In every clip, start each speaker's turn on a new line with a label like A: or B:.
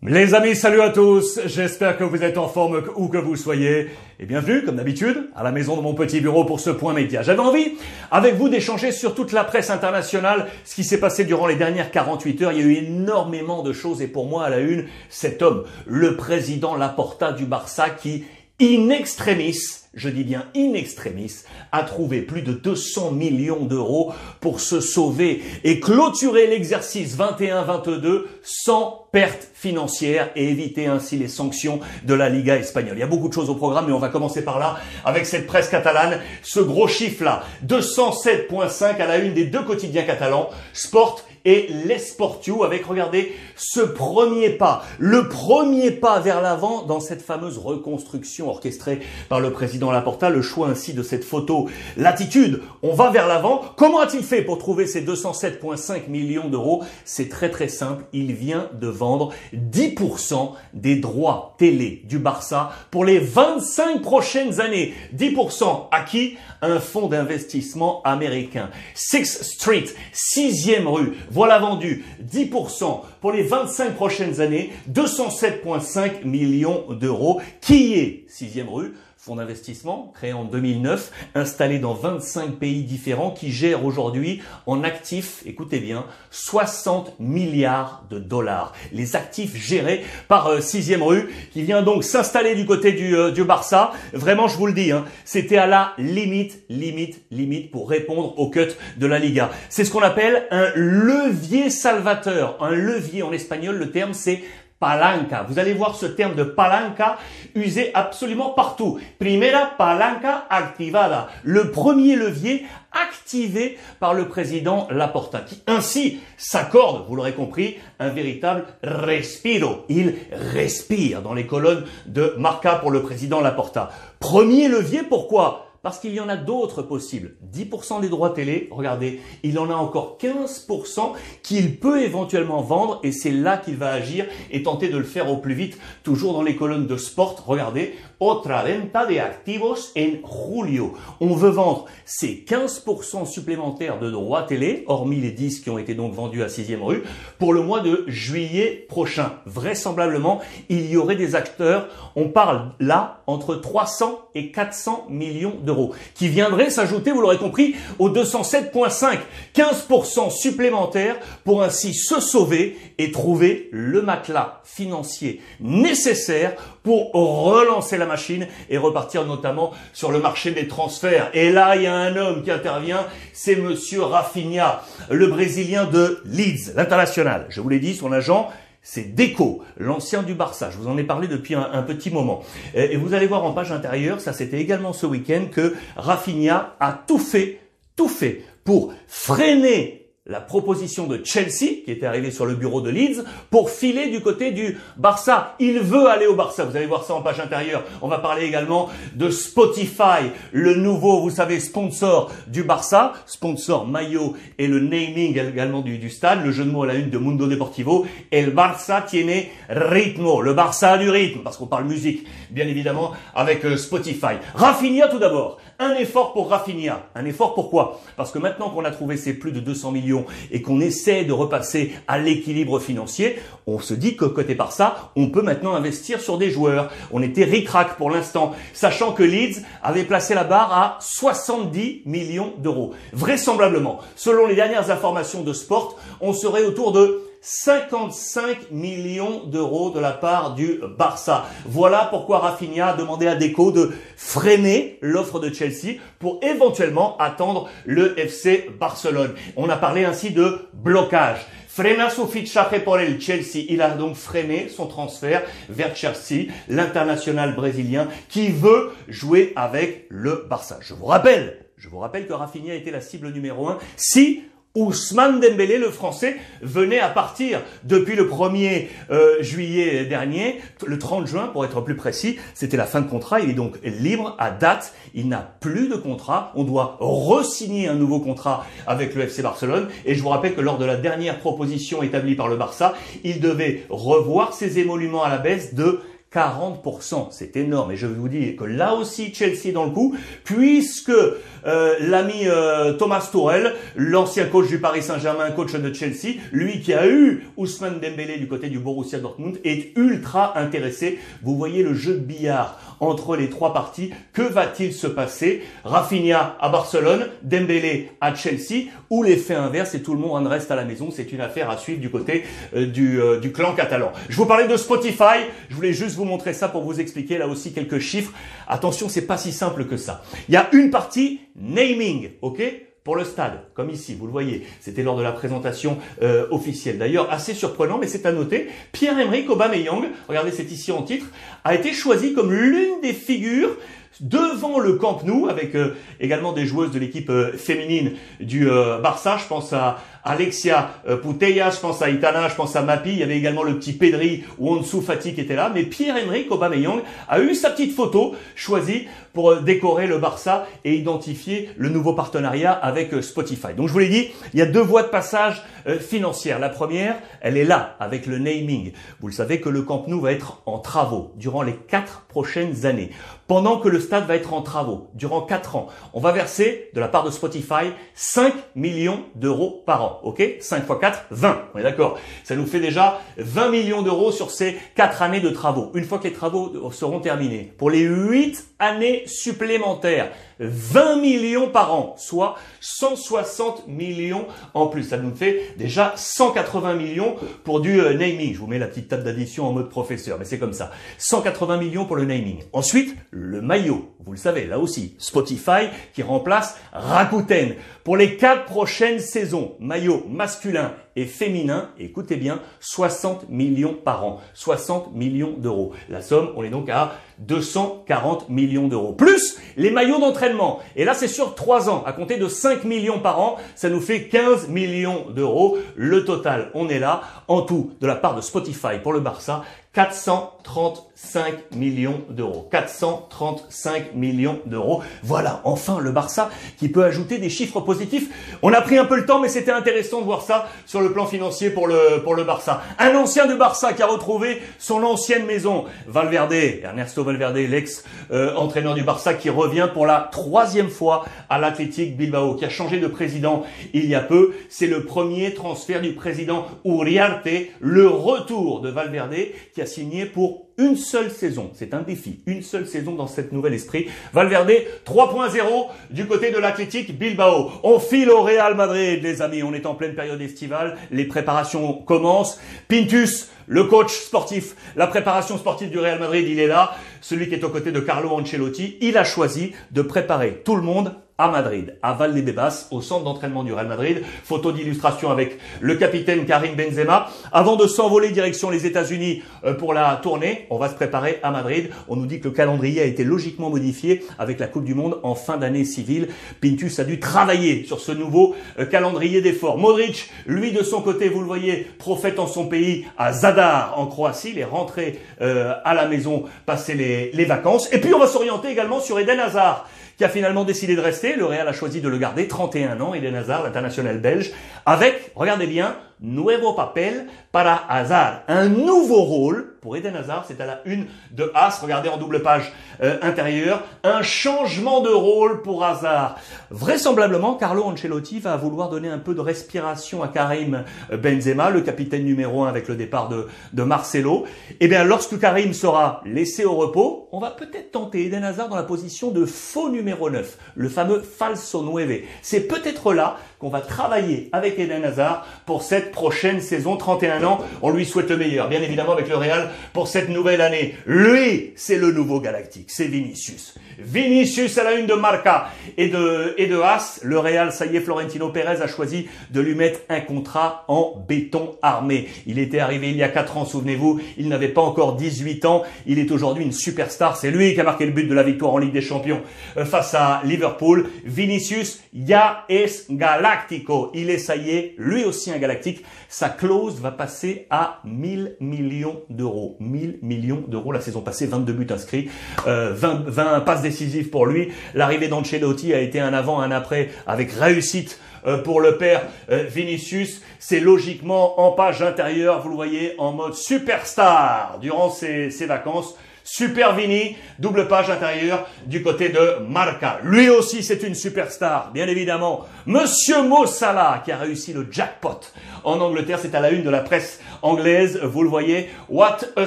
A: Les amis, salut à tous. J'espère que vous êtes en forme où que vous soyez. Et bienvenue, comme d'habitude, à la maison de mon petit bureau pour ce point média. J'avais envie, avec vous, d'échanger sur toute la presse internationale, ce qui s'est passé durant les dernières 48 heures. Il y a eu énormément de choses et pour moi, à la une, cet homme, le président Laporta du Barça qui, in extremis, je dis bien in extremis, a trouvé plus de 200 millions d'euros pour se sauver et clôturer l'exercice 21-22 sans perte financière et éviter ainsi les sanctions de la Liga espagnole. Il y a beaucoup de choses au programme, mais on va commencer par là avec cette presse catalane. Ce gros chiffre-là, 207.5 à la une des deux quotidiens catalans, Sport et l'Esportiu avec, regardez, ce premier pas, le premier pas vers l'avant dans cette fameuse reconstruction orchestrée par le président Laporta, le choix ainsi de cette photo. L'attitude, on va vers l'avant. Comment a-t-il fait pour trouver ces 207,5 millions d'euros? C'est très très simple, il vient de vendre 10% des droits télé du Barça pour les 25 prochaines années. 10% à qui Un fonds d'investissement américain. Sixth Street, 6e rue, voilà vendu 10% pour les 25 prochaines années, 207,5 millions d'euros. Qui est 6e rue? Fonds d'investissement créé en 2009, installé dans 25 pays différents, qui gère aujourd'hui en actifs, écoutez bien, 60 milliards de dollars. Les actifs gérés par 6 euh, rue, qui vient donc s'installer du côté du, euh, du Barça. Vraiment, je vous le dis, hein, c'était à la limite, limite, limite pour répondre au cut de la Liga. C'est ce qu'on appelle un levier salvateur. Un levier en espagnol, le terme c'est palanca. Vous allez voir ce terme de palanca usé absolument partout. Primera palanca activada. Le premier levier activé par le président Laporta, qui ainsi s'accorde, vous l'aurez compris, un véritable respiro. Il respire dans les colonnes de Marca pour le président Laporta. Premier levier, pourquoi? Parce qu'il y en a d'autres possibles. 10% des droits télé, regardez, il en a encore 15% qu'il peut éventuellement vendre et c'est là qu'il va agir et tenter de le faire au plus vite, toujours dans les colonnes de sport. Regardez, otra venta de activos en julio. On veut vendre ces 15% supplémentaires de droits télé, hormis les 10 qui ont été donc vendus à 6 rue, pour le mois de juillet prochain. Vraisemblablement, il y aurait des acteurs, on parle là entre 300 et 400 millions d'euros, qui viendraient s'ajouter, vous l'aurez compris, aux 207,5, 15% supplémentaires pour ainsi se sauver et trouver le matelas financier nécessaire pour relancer la machine et repartir notamment sur le marché des transferts. Et là, il y a un homme qui intervient, c'est monsieur Rafinha, le Brésilien de Leeds, l'international. Je vous l'ai dit, son agent, c'est Deco, l'ancien du Barça. Je vous en ai parlé depuis un, petit moment. Et, vous allez voir en page intérieure, ça c'était également ce week-end, que Rafinha a tout fait, tout fait pour freiner la proposition de Chelsea, qui était arrivée sur le bureau de Leeds, pour filer du côté du Barça. Il veut aller au Barça. Vous allez voir ça en page intérieure. On va parler également de Spotify, le nouveau, vous savez, sponsor du Barça, sponsor maillot et le naming également du, stade. Le jeu de mots à la une de Mundo Deportivo. Et le Barça tiene ritmo. Le Barça a du rythme, parce qu'on parle musique, bien évidemment, avec euh, Spotify. Rafinha tout d'abord. Un effort pour Rafinha. Un effort pourquoi Parce que maintenant qu'on a trouvé ces plus de 200 millions et qu'on essaie de repasser à l'équilibre financier, on se dit que côté par ça, on peut maintenant investir sur des joueurs. On était ric-rac pour l'instant, sachant que Leeds avait placé la barre à 70 millions d'euros. Vraisemblablement, selon les dernières informations de Sport, on serait autour de 55 millions d'euros de la part du Barça. Voilà pourquoi Rafinha a demandé à Deco de freiner l'offre de Chelsea pour éventuellement attendre le FC Barcelone. On a parlé ainsi de blocage. Frena su fichaje por el Chelsea. Il a donc freiné son transfert vers Chelsea, l'international brésilien qui veut jouer avec le Barça. Je vous rappelle, je vous rappelle que Rafinha était la cible numéro un. Si Ousmane Dembélé, le français, venait à partir. Depuis le 1er euh, juillet dernier, le 30 juin pour être plus précis, c'était la fin de contrat, il est donc libre à date, il n'a plus de contrat, on doit re-signer un nouveau contrat avec le FC Barcelone. Et je vous rappelle que lors de la dernière proposition établie par le Barça, il devait revoir ses émoluments à la baisse de 40%. C'est énorme. Et je vous dire que là aussi, Chelsea dans le coup, puisque euh, l'ami euh, Thomas Tourel, l'ancien coach du Paris Saint-Germain, coach de Chelsea, lui qui a eu Ousmane Dembélé du côté du Borussia Dortmund, est ultra intéressé. Vous voyez le jeu de billard entre les trois parties. Que va-t-il se passer? Rafinha à Barcelone, Dembélé à Chelsea, ou l'effet inverse et tout le monde reste à la maison. C'est une affaire à suivre du côté euh, du, du clan catalan. Je vous parlais de Spotify. Je voulais juste vous montrer ça pour vous expliquer là aussi quelques chiffres. Attention, c'est pas si simple que ça. Il y a une partie naming, ok pour le stade, comme ici, vous le voyez. C'était lors de la présentation euh, officielle. D'ailleurs, assez surprenant, mais c'est à noter. Pierre-Emerick Aubameyang, regardez, c'est ici en titre, a été choisi comme l'une des figures devant le Camp Nou, avec euh, également des joueuses de l'équipe euh, féminine du Barça. Je pense à Alexia Puteya, je pense à Itana, je pense à Mapi. Il y avait également le petit Pedri ou Ansu Fati qui était là. Mais Pierre-Emerick Aubameyang a eu sa petite photo choisie pour euh, décorer le Barça et identifier le nouveau partenariat avec euh, Spotify. Donc je vous l'ai dit, il y a deux voies de passage euh, financières. La première, elle est là avec le naming. Vous le savez que le Camp Nou va être en travaux durant les quatre prochaines années. Pendant que le stade va être en travaux durant quatre ans, on va verser de la part de Spotify 5 millions d'euros par an. Ok? 5 x 4, 20. On est d'accord? Ça nous fait déjà 20 millions d'euros sur ces quatre années de travaux. Une fois que les travaux seront terminés, pour les huit années supplémentaires. 20 millions par an, soit 160 millions en plus. Ça nous fait déjà 180 millions pour du euh, naming. Je vous mets la petite table d'addition en mode professeur, mais c'est comme ça. 180 millions pour le naming. Ensuite, le maillot. Vous le savez, là aussi, Spotify qui remplace Rakuten. Pour les quatre prochaines saisons, maillot masculin et féminin, écoutez bien, 60 millions par an. 60 millions d'euros. La somme, on est donc à 240 millions d'euros. Plus les maillots d'entraînement. Et là, c'est sur 3 ans. À compter de 5 millions par an, ça nous fait 15 millions d'euros. Le total, on est là. En tout, de la part de Spotify pour le Barça, 435 millions d'euros. 435 millions d'euros. Voilà, enfin le Barça qui peut ajouter des chiffres positifs. On a pris un peu le temps, mais c'était intéressant de voir ça sur le plan financier pour le, pour le Barça. Un ancien de Barça qui a retrouvé son ancienne maison. Valverde, Ernesto Valverde, l'ex-entraîneur du Barça qui revient pour la troisième fois à l'Athletic Bilbao, qui a changé de président il y a peu. C'est le premier transfert du président Uriarte, le retour de Valverde a signé pour une seule saison. C'est un défi. Une seule saison dans cette nouvelle esprit. Valverde 3.0 du côté de l'Athletic Bilbao. On file au Real Madrid, les amis. On est en pleine période estivale. Les préparations commencent. Pintus, le coach sportif, la préparation sportive du Real Madrid, il est là. Celui qui est aux côtés de Carlo Ancelotti. Il a choisi de préparer tout le monde à Madrid, à Valdebebas, au centre d'entraînement du Real Madrid. Photo d'illustration avec le capitaine Karim Benzema. Avant de s'envoler direction les États-Unis euh, pour la tournée, on va se préparer à Madrid. On nous dit que le calendrier a été logiquement modifié avec la Coupe du Monde en fin d'année civile. Pintus a dû travailler sur ce nouveau euh, calendrier d'efforts. Modric, lui de son côté, vous le voyez, prophète en son pays à Zadar en Croatie. Il est rentré euh, à la maison passer les, les vacances. Et puis on va s'orienter également sur Eden Hazard qui a finalement décidé de rester. Le Real a choisi de le garder, 31 ans, Eden Hazard, l'international belge, avec, regardez bien, nuevo papel para Hazard. Un nouveau rôle pour Eden Hazard, c'est à la une de As, regardez en double page euh, intérieure, un changement de rôle pour Hazard. Vraisemblablement, Carlo Ancelotti va vouloir donner un peu de respiration à Karim Benzema, le capitaine numéro un avec le départ de, de Marcelo. Et eh bien, lorsque Karim sera laissé au repos, on va peut-être tenter Eden Hazard dans la position de faux numéro 9, le fameux falso nueve. C'est peut-être là qu'on va travailler avec Eden Hazard pour cette prochaine saison. 31 ans, on lui souhaite le meilleur, bien évidemment avec le Real pour cette nouvelle année. Lui, c'est le nouveau Galactique, c'est Vinicius. Vinicius à la une de Marca et de, et de As. Le Real, ça y est, Florentino Pérez a choisi de lui mettre un contrat en béton armé. Il était arrivé il y a 4 ans, souvenez-vous, il n'avait pas encore 18 ans. Il est aujourd'hui une superstar. C'est lui qui a marqué le but de la victoire en Ligue des Champions euh, face à Liverpool. Vinicius, ya es galactico. Il est, ça y est, lui aussi un galactique. Sa clause va passer à 1000 millions d'euros. 1000 millions d'euros. La saison passée, 22 buts inscrits, euh, 20, 20 passes décisives pour lui. L'arrivée d'Ancelotti a été un avant, un après avec réussite euh, pour le père euh, Vinicius. C'est logiquement en page intérieure, vous le voyez, en mode superstar durant ses vacances. Super Vini, double page intérieure du côté de Marca. Lui aussi, c'est une superstar, bien évidemment. Monsieur Mo Salah, qui a réussi le jackpot en Angleterre, c'est à la une de la presse anglaise, vous le voyez. What a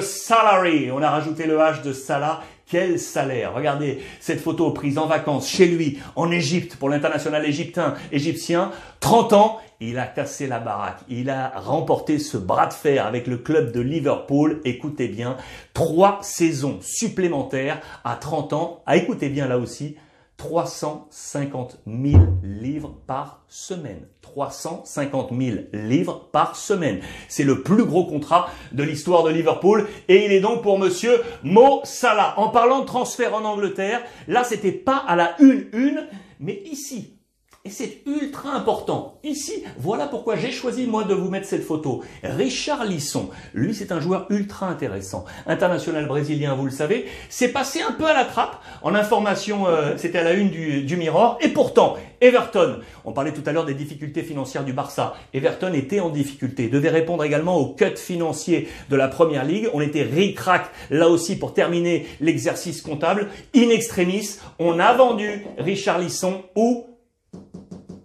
A: salary On a rajouté le H de Salah. Quel salaire Regardez cette photo prise en vacances chez lui, en Égypte, pour l'international égyptien, égyptien. 30 ans, il a cassé la baraque. Il a remporté ce bras de fer avec le club de Liverpool. Écoutez bien, trois saisons supplémentaires à 30 ans. Ah, écoutez bien là aussi, 350 000 livres par semaine. 350 000 livres par semaine. C'est le plus gros contrat de l'histoire de Liverpool et il est donc pour monsieur Mo Salah. En parlant de transfert en Angleterre, là c'était pas à la une une, mais ici, et c'est ultra important. Ici, voilà pourquoi j'ai choisi moi de vous mettre cette photo. Richard Lisson, lui c'est un joueur ultra intéressant. International brésilien, vous le savez, c'est passé un peu à la trappe. En information, euh, c'était à la une du, du Mirror. Et pourtant, Everton, on parlait tout à l'heure des difficultés financières du Barça. Everton était en difficulté, devait répondre également au cut financier de la Première Ligue. On était ric-rac là aussi pour terminer l'exercice comptable. In extremis, on a vendu Richard Lisson ou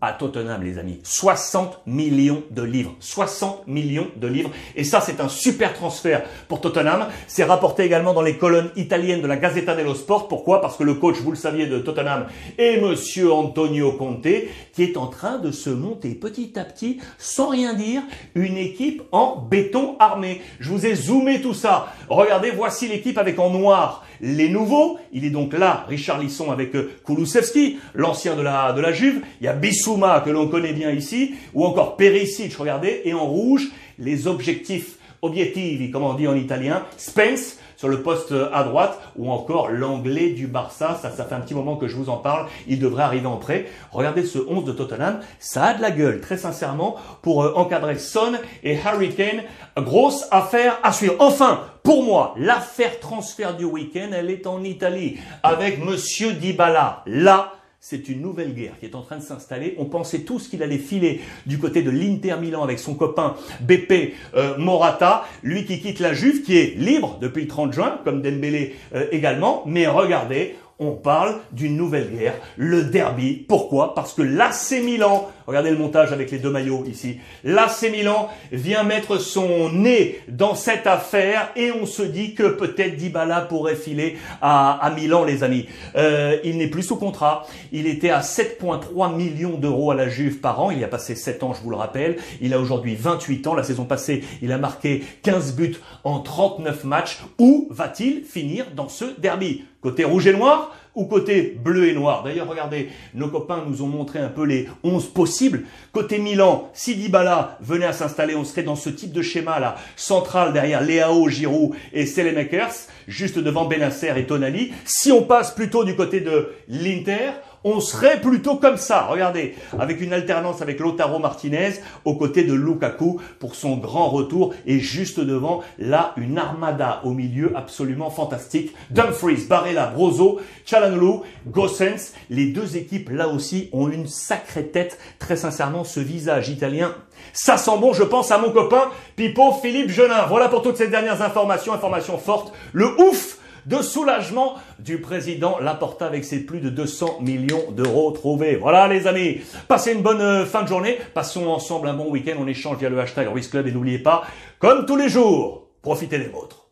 A: à Tottenham, les amis. 60 millions de livres. 60 millions de livres. Et ça, c'est un super transfert pour Tottenham. C'est rapporté également dans les colonnes italiennes de la Gazzetta dello Sport. Pourquoi? Parce que le coach, vous le saviez, de Tottenham est monsieur Antonio Conte, qui est en train de se monter petit à petit, sans rien dire, une équipe en béton armé. Je vous ai zoomé tout ça. Regardez, voici l'équipe avec en noir les nouveaux. Il est donc là, Richard Lisson avec euh, Kulusevski, l'ancien de la, de la Juve. Il y a Bissouma que l'on connaît bien ici, ou encore Perisic, regardez, et en rouge, les objectifs, obiettivi, comme on dit en italien, Spence, sur le poste à droite, ou encore l'anglais du Barça. Ça, ça fait un petit moment que je vous en parle. Il devrait arriver en prêt. Regardez ce 11 de Tottenham. Ça a de la gueule, très sincèrement, pour euh, encadrer Son et Harry Kane. Grosse affaire à suivre. Enfin, pour moi, l'affaire transfert du week-end, elle est en Italie avec Monsieur Dybala. Là, c'est une nouvelle guerre qui est en train de s'installer. On pensait tous qu'il allait filer du côté de l'Inter Milan avec son copain BP euh, Morata, lui qui quitte la Juve, qui est libre depuis le 30 juin, comme Dembélé euh, également. Mais regardez, on parle d'une nouvelle guerre, le derby. Pourquoi? Parce que l'AC Milan, regardez le montage avec les deux maillots ici, l'AC Milan vient mettre son nez dans cette affaire et on se dit que peut-être Dybala pourrait filer à, Milan, les amis. Euh, il n'est plus sous contrat. Il était à 7,3 millions d'euros à la Juve par an. Il a passé 7 ans, je vous le rappelle. Il a aujourd'hui 28 ans. La saison passée, il a marqué 15 buts en 39 matchs. Où va-t-il finir dans ce derby? Côté rouge et noir ou côté bleu et noir D'ailleurs, regardez, nos copains nous ont montré un peu les 11 possibles. Côté Milan, si Dybala venait à s'installer, on serait dans ce type de schéma-là, central derrière Léao, Giroud et Selemakers, juste devant Benasser et Tonali. Si on passe plutôt du côté de l'Inter, on serait plutôt comme ça. Regardez, avec une alternance avec Lotaro Martinez aux côtés de Lukaku pour son grand retour et juste devant, là, une armada au milieu absolument fantastique. Dumfries, Barella, Brozo, Chalanolu, Gossens. Les deux équipes, là aussi, ont une sacrée tête. Très sincèrement, ce visage italien, ça sent bon, je pense à mon copain Pipo Philippe Genin. Voilà pour toutes ces dernières informations, informations fortes. Le ouf de soulagement du président Laporta avec ses plus de 200 millions d'euros trouvés. Voilà les amis, passez une bonne euh, fin de journée, passons ensemble un bon week-end, on échange via le hashtag Ruiz Club et n'oubliez pas, comme tous les jours, profitez des vôtres.